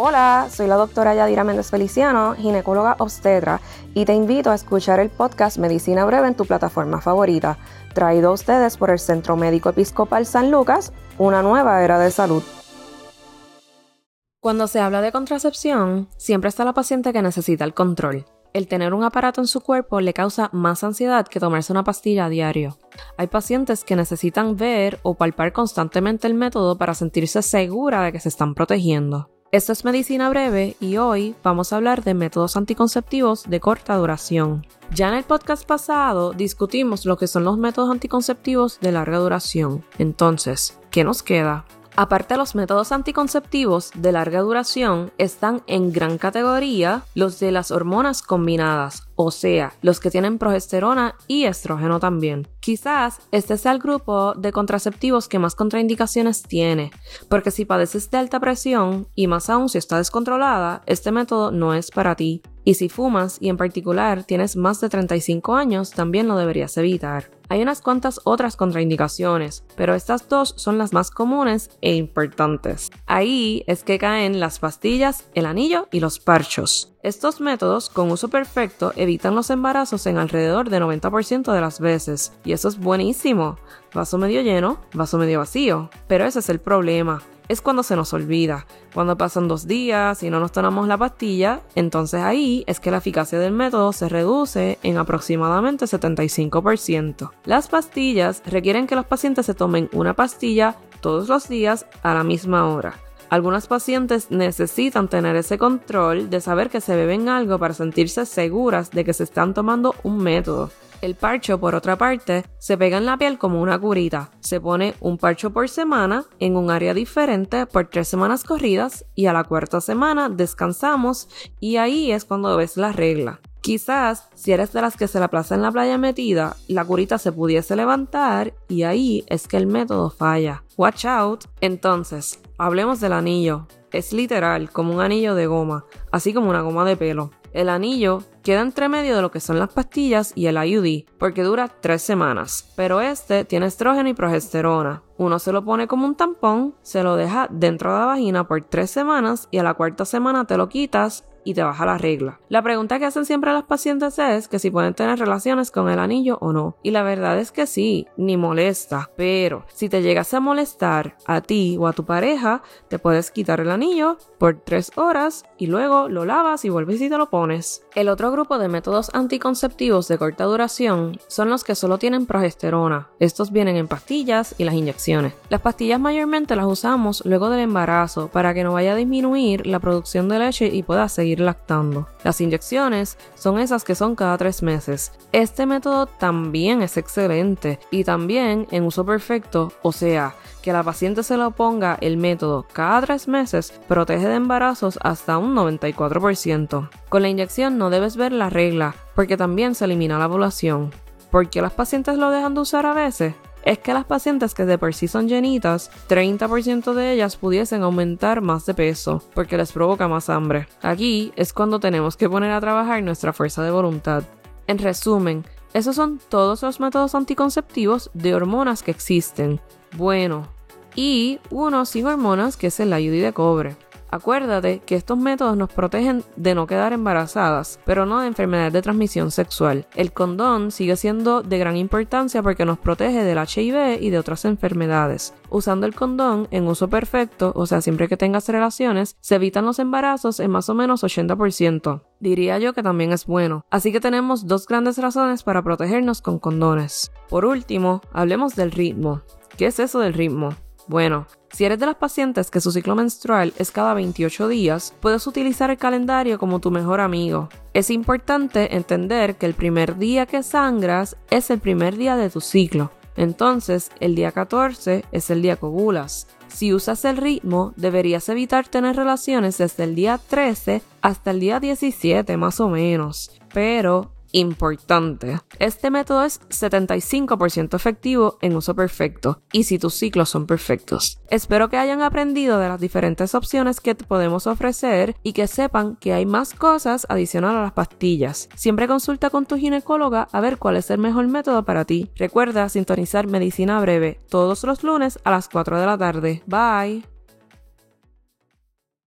Hola, soy la doctora Yadira Méndez Feliciano, ginecóloga obstetra, y te invito a escuchar el podcast Medicina Breve en tu plataforma favorita, traído a ustedes por el Centro Médico Episcopal San Lucas, una nueva era de salud. Cuando se habla de contracepción, siempre está la paciente que necesita el control. El tener un aparato en su cuerpo le causa más ansiedad que tomarse una pastilla a diario. Hay pacientes que necesitan ver o palpar constantemente el método para sentirse segura de que se están protegiendo. Esto es Medicina Breve y hoy vamos a hablar de métodos anticonceptivos de corta duración. Ya en el podcast pasado discutimos lo que son los métodos anticonceptivos de larga duración. Entonces, ¿qué nos queda? Aparte los métodos anticonceptivos de larga duración están en gran categoría los de las hormonas combinadas, o sea, los que tienen progesterona y estrógeno también. Quizás este sea el grupo de contraceptivos que más contraindicaciones tiene, porque si padeces de alta presión y más aún si está descontrolada, este método no es para ti. Y si fumas y en particular tienes más de 35 años, también lo deberías evitar. Hay unas cuantas otras contraindicaciones, pero estas dos son las más comunes e importantes. Ahí es que caen las pastillas, el anillo y los parchos. Estos métodos, con uso perfecto, evitan los embarazos en alrededor del 90% de las veces, y eso es buenísimo. Vaso medio lleno, vaso medio vacío. Pero ese es el problema es cuando se nos olvida. Cuando pasan dos días y no nos tomamos la pastilla, entonces ahí es que la eficacia del método se reduce en aproximadamente 75%. Las pastillas requieren que los pacientes se tomen una pastilla todos los días a la misma hora. Algunas pacientes necesitan tener ese control de saber que se beben algo para sentirse seguras de que se están tomando un método. El parcho, por otra parte, se pega en la piel como una curita. Se pone un parcho por semana en un área diferente por tres semanas corridas y a la cuarta semana descansamos y ahí es cuando ves la regla. Quizás, si eres de las que se la plaza en la playa metida, la curita se pudiese levantar y ahí es que el método falla. Watch out. Entonces, hablemos del anillo. Es literal, como un anillo de goma, así como una goma de pelo. El anillo queda entre medio de lo que son las pastillas y el IUD, porque dura tres semanas, pero este tiene estrógeno y progesterona. Uno se lo pone como un tampón, se lo deja dentro de la vagina por tres semanas y a la cuarta semana te lo quitas y te baja la regla. La pregunta que hacen siempre las pacientes es que si pueden tener relaciones con el anillo o no. Y la verdad es que sí, ni molesta. Pero si te llegas a molestar a ti o a tu pareja, te puedes quitar el anillo por tres horas y luego lo lavas y vuelves y te lo pones. El otro grupo de métodos anticonceptivos de corta duración son los que solo tienen progesterona. Estos vienen en pastillas y las inyecciones. Las pastillas mayormente las usamos luego del embarazo para que no vaya a disminuir la producción de leche y pueda seguir lactando. Las inyecciones son esas que son cada tres meses. Este método también es excelente y también en uso perfecto, o sea, que la paciente se lo ponga el método cada tres meses protege de embarazos hasta un 94%. Con la inyección no debes ver la regla, porque también se elimina la población. ¿Por qué las pacientes lo dejan de usar a veces? Es que las pacientes que de por sí son llenitas, 30% de ellas pudiesen aumentar más de peso porque les provoca más hambre. Aquí es cuando tenemos que poner a trabajar nuestra fuerza de voluntad. En resumen, esos son todos los métodos anticonceptivos de hormonas que existen. Bueno, y uno sin hormonas que es el IUD de cobre. Acuérdate que estos métodos nos protegen de no quedar embarazadas, pero no de enfermedades de transmisión sexual. El condón sigue siendo de gran importancia porque nos protege del HIV y de otras enfermedades. Usando el condón en uso perfecto, o sea, siempre que tengas relaciones, se evitan los embarazos en más o menos 80%. Diría yo que también es bueno. Así que tenemos dos grandes razones para protegernos con condones. Por último, hablemos del ritmo. ¿Qué es eso del ritmo? Bueno, si eres de las pacientes que su ciclo menstrual es cada 28 días, puedes utilizar el calendario como tu mejor amigo. Es importante entender que el primer día que sangras es el primer día de tu ciclo. Entonces, el día 14 es el día que ovulas. Si usas el ritmo, deberías evitar tener relaciones desde el día 13 hasta el día 17 más o menos. Pero importante. Este método es 75% efectivo en uso perfecto y si tus ciclos son perfectos. Espero que hayan aprendido de las diferentes opciones que te podemos ofrecer y que sepan que hay más cosas adicional a las pastillas. Siempre consulta con tu ginecóloga a ver cuál es el mejor método para ti. Recuerda sintonizar Medicina Breve todos los lunes a las 4 de la tarde. Bye.